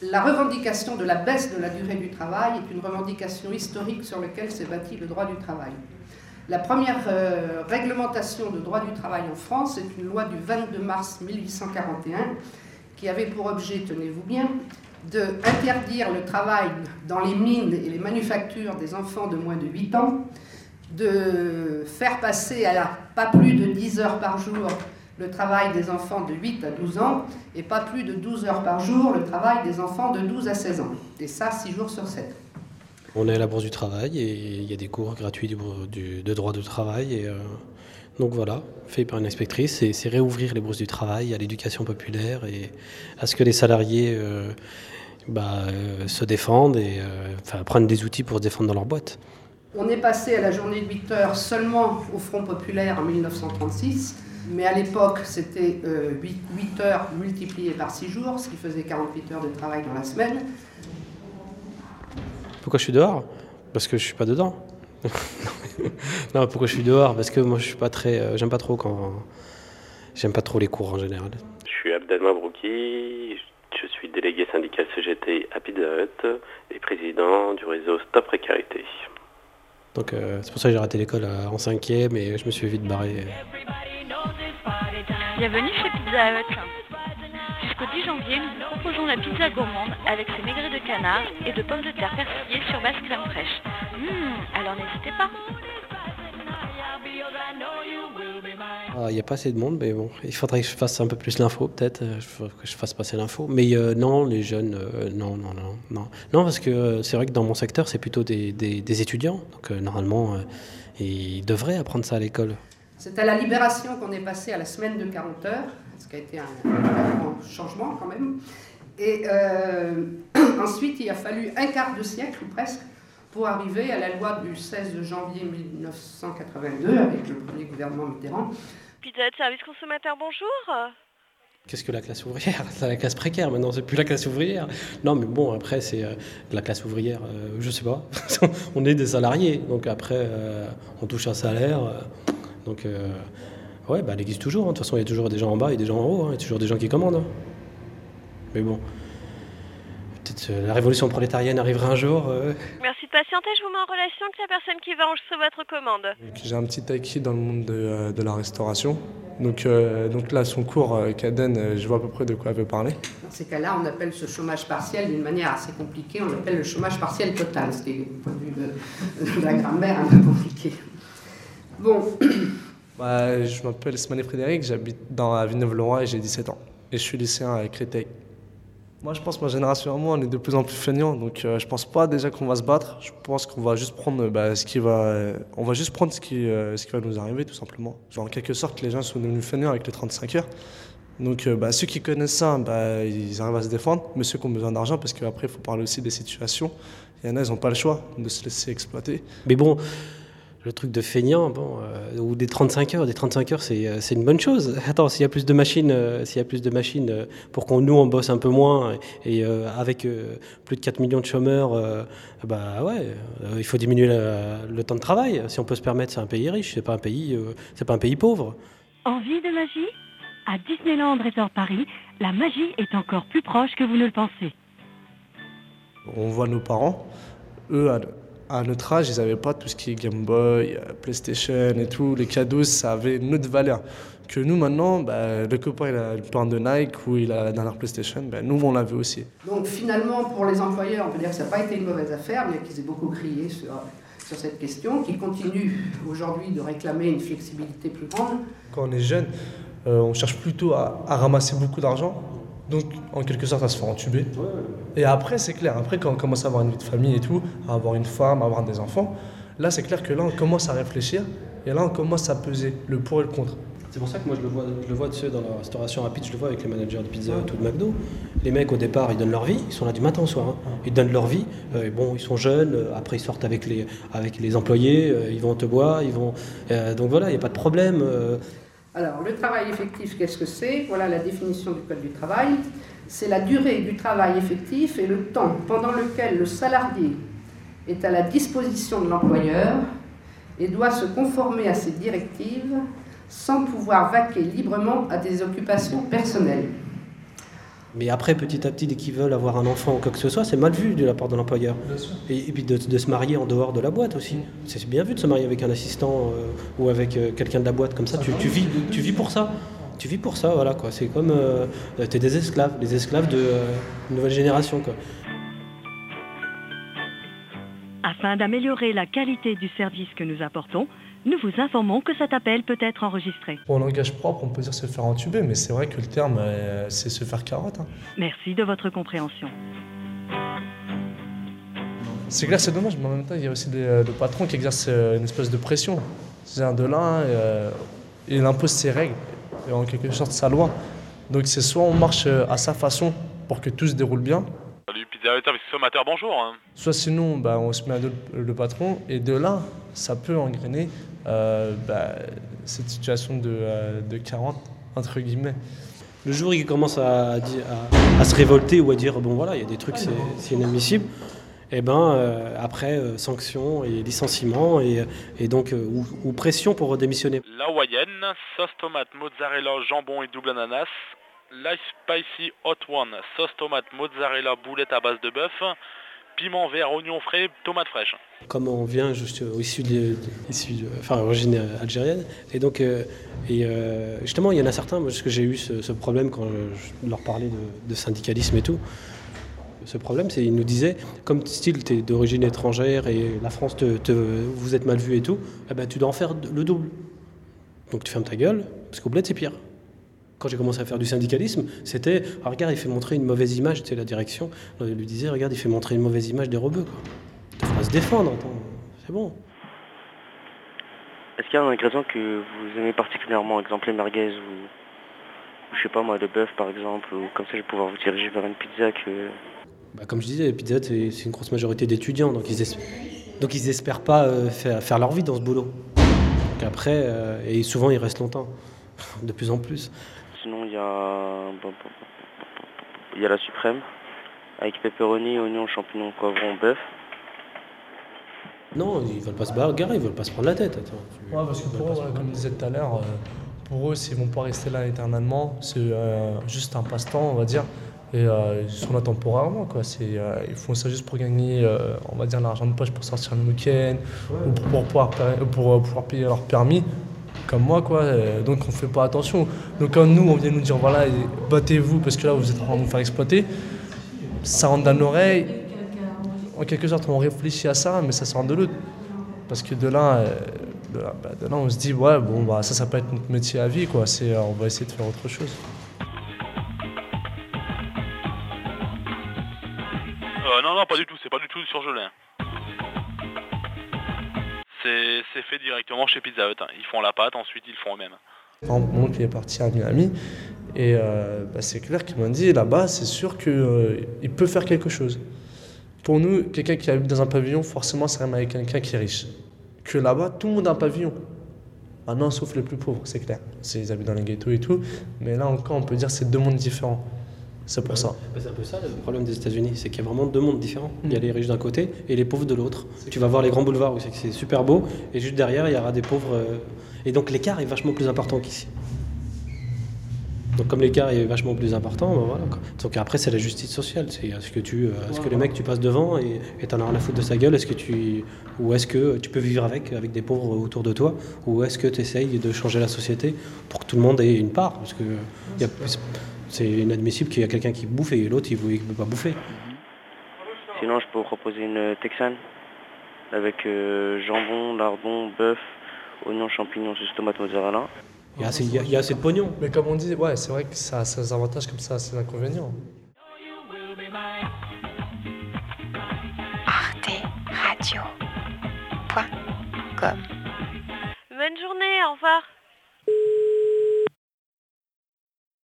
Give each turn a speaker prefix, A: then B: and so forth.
A: La revendication de la baisse de la durée du travail est une revendication historique sur laquelle s'est bâti le droit du travail. La première euh, réglementation de droit du travail en France est une loi du 22 mars 1841 qui avait pour objet, tenez-vous bien, d'interdire le travail dans les mines et les manufactures des enfants de moins de 8 ans, de faire passer à pas plus de 10 heures par jour le travail des enfants de 8 à 12 ans et pas plus de 12 heures par jour le travail des enfants de 12 à 16 ans. Et ça, 6 jours sur 7.
B: On est à la Bourse du Travail et il y a des cours gratuits de droit du travail. Et, euh, donc voilà, fait par une inspectrice, c'est réouvrir les bourses du travail à l'éducation populaire et à ce que les salariés euh, bah, euh, se défendent et enfin, prennent des outils pour se défendre dans leur boîte.
A: On est passé à la journée de 8 heures seulement au Front populaire en 1936 mais à l'époque, c'était 8, euh, heures multipliées par 6 jours, ce qui faisait 48 heures de travail dans la semaine.
B: Pourquoi je suis dehors? Parce que je suis pas dedans. non, pourquoi je suis dehors? Parce que moi, je suis pas très. Euh, j'aime pas trop quand. J'aime pas trop les cours en général.
C: Je suis Abdel Mabrouki, je suis délégué syndical CGT à Pizza et président du réseau Stop Précarité.
B: Donc euh, c'est pour ça que j'ai raté l'école en cinquième et je me suis vite barré.
D: Bienvenue chez Pizza Hut. Jusqu'au 10 janvier, nous proposons la pizza gourmande avec ses maigres de canard et de pommes de terre persillées sur base crème fraîche. Mmh, alors n'hésitez pas.
B: Il n'y ah, a pas assez de monde, mais bon, il faudrait que je fasse un peu plus l'info, peut-être, euh, que je fasse passer l'info. Mais euh, non, les jeunes, euh, non, non, non, non. Non, parce que c'est vrai que dans mon secteur, c'est plutôt des, des, étudiants. Donc normalement, ils devraient apprendre ça à l'école.
A: C'est à la libération qu'on est passé à la semaine de 40 heures, ce qui a été un, grand changement quand même. Et euh, ensuite, il a fallu un quart de siècle ou presque pour arriver à la loi du 16 janvier 1982 avec le premier gouvernement Mitterrand.
D: Pizza de service consommateur, bonjour.
B: Qu'est-ce que la classe ouvrière? C'est la classe précaire maintenant, c'est plus la classe ouvrière. Non, mais bon, après, c'est euh, la classe ouvrière, euh, je sais pas. on est des salariés, donc après, on touche un salaire. Donc, euh, ouais, bah, elle existe toujours. Hein. De toute façon, il y a toujours des gens en bas et des gens en haut. Hein. Il y a toujours des gens qui commandent. Hein. Mais bon, peut-être euh, la révolution prolétarienne arrivera un jour. Euh.
D: Merci de patienter. Je vous mets en relation avec la personne qui va enregistrer votre commande.
E: J'ai un petit acquis dans le monde de, la restauration. Donc, donc là, son cours Caden, je vois à peu près de quoi elle veut parler.
A: Dans ces cas-là, on appelle ce chômage partiel d'une manière assez compliquée, on l'appelle le chômage partiel total, ce qui est, du point de vue de, la grammaire, un peu compliqué. Bon.
E: Bah, je m'appelle Smané Frédéric, j'habite dans Villeneuve-le-Roi et j'ai 17 ans. Et je suis lycéen à Créteil. Moi, je pense que ma génération moi, on est de plus en plus feignants. Donc, euh, je pense pas déjà qu'on va se battre. Je pense qu'on va juste prendre bah, ce qui va, on va juste prendre euh, ce qui va nous arriver, tout simplement. Genre, en quelque sorte, les gens sont devenus feignants avec les 35 heures. Donc, euh, bah, ceux qui connaissent ça, bah, ils arrivent à se défendre. Mais ceux qui ont besoin d'argent, parce qu'après, il faut parler aussi des situations. Il y en a, ils n'ont pas le choix de se laisser exploiter.
B: Mais bon, le truc de feignant, bon, euh, ou des 35 heures, des 35 heures, c'est, euh, c'est une bonne chose. Attends, s'il y a plus de machines, euh, s'il y a plus de machines pour qu'on nous on bosse un peu moins et, avec plus de 4 millions de chômeurs, bah ouais, il faut diminuer le temps de travail. Si on peut se permettre, c'est un pays riche, c'est pas un pays, c'est pas un pays pauvre.
F: Envie de magie À Disneyland Resort Paris, la magie est encore plus proche que vous ne le pensez.
E: On voit nos parents, eux, à notre âge, ils n'avaient pas tout ce qui est Game Boy, euh, PlayStation et tout. Les cadeaux, ça avait une autre valeur. Que nous, maintenant, bah, le copain, il a le plan de Nike ou il a la dernière PlayStation, bah, nous, on l'avait aussi.
A: Donc finalement, pour les employeurs, on peut dire que ça n'a pas été une mauvaise affaire, bien qu'ils aient beaucoup crié sur, sur cette question, qu'ils continuent aujourd'hui de réclamer une flexibilité plus grande.
E: Quand on est jeune, euh, on cherche plutôt à, à ramasser beaucoup d'argent donc, en quelque sorte, à se faire entuber. Et après, c'est clair, après, quand on commence à avoir une vie de famille et tout, à avoir une femme, à avoir des enfants, là, c'est clair que là, on commence à réfléchir et là, on commence à peser le pour et le contre.
B: C'est pour ça que moi, je le vois, je le vois dans la restauration rapide, je le vois avec les managers de pizza tout de McDo. Les mecs, au départ, ils donnent leur vie, ils sont là du matin au soir. Hein. Ils donnent leur vie. Euh, bon, ils sont jeunes, euh, après, ils sortent avec les, avec les employés, euh, ils vont te boire, ils vont. donc voilà, il n'y a pas de problème.
A: Alors, le travail effectif, qu'est-ce que c'est? Voilà la définition du Code du travail. C'est la durée du travail effectif et le temps pendant lequel le salarié est à la disposition de l'employeur et doit se conformer à ses directives sans pouvoir vaquer librement à des occupations personnelles.
B: Mais après, petit à petit, dès qu'ils veulent avoir un enfant ou quoi que ce soit, c'est mal vu de la part de l'employeur. Et, et, puis de, de, se marier en dehors de la boîte aussi. C'est bien vu de se marier avec un assistant euh, ou avec euh, quelqu'un de la boîte comme ça. Tu, tu, vis, tu vis pour ça. Tu vis pour ça, voilà quoi. C'est comme euh, t'es des esclaves, des esclaves de euh, nouvelle génération quoi.
F: Afin d'améliorer la qualité du service que nous apportons, nous vous informons que cet appel peut être enregistré.
E: Pour langage propre, on peut dire se faire entuber, mais c'est vrai que le terme, euh, c'est se faire carotte. Hein.
F: Merci de votre compréhension.
E: C'est clair, c'est dommage, mais en même temps, il y a aussi des, euh, le patron qui exerce euh, une espèce de pression. C'est-à-dire de là, euh, il impose ses règles, et en quelque sorte sa loi. Donc c'est soit on marche à sa façon pour que tout se déroule bien,
G: Bonjour. hein.
E: soit sinon bah, on se met à dos le, patron, et de là, ça peut engrainer euh, bah, cette situation de, euh, de 40, entre guillemets.
B: Le jour où il commence à, à dire- à- à se révolter ou à dire bon voilà, il y a des trucs, c'est c'est inadmissible, et ben euh, après euh, sanctions et licenciements et, et donc euh, ou, ou pression pour démissionner.
G: La Hawaïenne, sauce tomate, mozzarella, jambon et double ananas. La Spicy Hot One, sauce tomate, mozzarella, boulette à base de bœuf. Piment vert, oignon frais, tomate fraîche.
B: Comme on vient juste euh, issu de, enfin origine euh, algérienne, et donc euh, et justement il y en a certains, parce que j'ai eu ce, problème quand je, leur parlais de, syndicalisme et tout. Ce problème, c'est qu'ils nous disaient, comme style, tu es d'origine étrangère et la France, te, te- vous êtes mal vu et tout, eh ben, tu dois en faire le double. Donc tu fermes ta gueule, parce qu'au bled, c'est pire. Quand j'ai commencé à faire du syndicalisme, c'était, ah, regarde, il fait montrer une mauvaise image, tu sais, la direction, elle lui disait, regarde, il fait montrer une mauvaise image des rebeux. Quoi. Il faudra se défendre, c'est bon.
H: Est-ce qu'il y a un ingrédient que vous aimez particulièrement, exemple les merguez ou, ou je sais pas moi, le bœuf par exemple, ou comme ça je vais pouvoir vous diriger vers une pizza que...
B: Bah, comme je disais, Pizza Hut, c'est une grosse majorité d'étudiants, donc ils, es- donc ils espèrent pas euh, faire, faire leur vie dans ce boulot. Donc après, euh, et souvent ils restent longtemps, de plus en plus.
H: Il y a... Il y a la suprême, avec pepperoni, oignons, champignons, poivrons, bœuf.
B: Non, ils veulent pas se bagarrer, ils veulent pas se prendre la tête. Attends, tu-
E: Ouais, parce que pour eux, voilà, comme je disais tout à l'heure, euh, pour eux, s'ils vont pas rester là éternellement, c'est euh, juste un passe-temps, on va dire. Et euh, ils sont là temporairement, quoi. C'est, euh, ils font ça juste pour gagner, euh, on va dire, l'argent de poche pour sortir le week-end, ou pour, pour pouvoir, pour, pouvoir payer leur permis, comme moi, quoi. Euh, donc on fait pas attention. Donc quand nous, on vient nous dire, voilà, battez-vous parce que là, vous êtes en train de vous faire exploiter, ça rentre dans l'oreille. En quelque sorte, on réfléchit à ça, mais ça sort de l'autre. Parce que de là, euh, bah, de là, on se dit, ouais, bon, bah, ça, ça peut être notre métier à vie, quoi. C'est, euh, on va essayer de faire autre chose.
G: Non, non, pas du tout, c'est pas du tout surgelé. C'est fait directement chez Pizza Hut. hein. Ils font la pâte, ensuite ils font eux-mêmes.
E: Mon il est parti à Miami, et euh, bah, c'est clair qu'il m'a dit, là-bas, c'est sûr qu'il peut faire quelque chose. Pour nous, quelqu'un qui habite dans un pavillon, forcément, ça rime avec quelqu'un qui est riche. Que là-bas, tout le monde a un pavillon. Maintenant, sauf les plus pauvres, c'est clair. Ils habitent dans les ghettos et tout. Mais là encore, on peut dire que c'est deux mondes différents. C'est pour ça.
B: Bah, C'est un peu ça le problème des États-Unis, c'est qu'il y a vraiment deux mondes différents. Il y a les riches d'un côté et les pauvres de l'autre. Tu vas voir les grands boulevards où c'est super beau, et juste derrière, il y aura des pauvres. euh, Et donc l'écart est vachement plus important qu'ici. Donc comme l'écart est vachement plus important, ben voilà. quoi. Donc après, c'est la justice sociale. C'est est-ce que tu, euh, est-ce que le mec tu passes devant et t'en as rien à foutre de sa gueule, est-ce que tu, ou est-ce que tu peux vivre avec, avec des pauvres autour de toi, ou est-ce que tu essayes de changer la société pour que tout le monde ait une part, parce que il y a- c'est inadmissible qu'il y a quelqu'un qui bouffe et l'autre il ne peut pas bouffer.
H: Sinon je peux vous proposer une texane avec euh, jambon, lardon, bœuf, oignons, champignons, sauce tomate, mozzarella.
B: Il y a assez, il y a- il y a assez de pognon.
E: Mais comme on dit, ouais, c'est vrai que ça a ses avantages comme ça, ses inconvénients.
I: arteradio.com
D: Bonne journée, au revoir.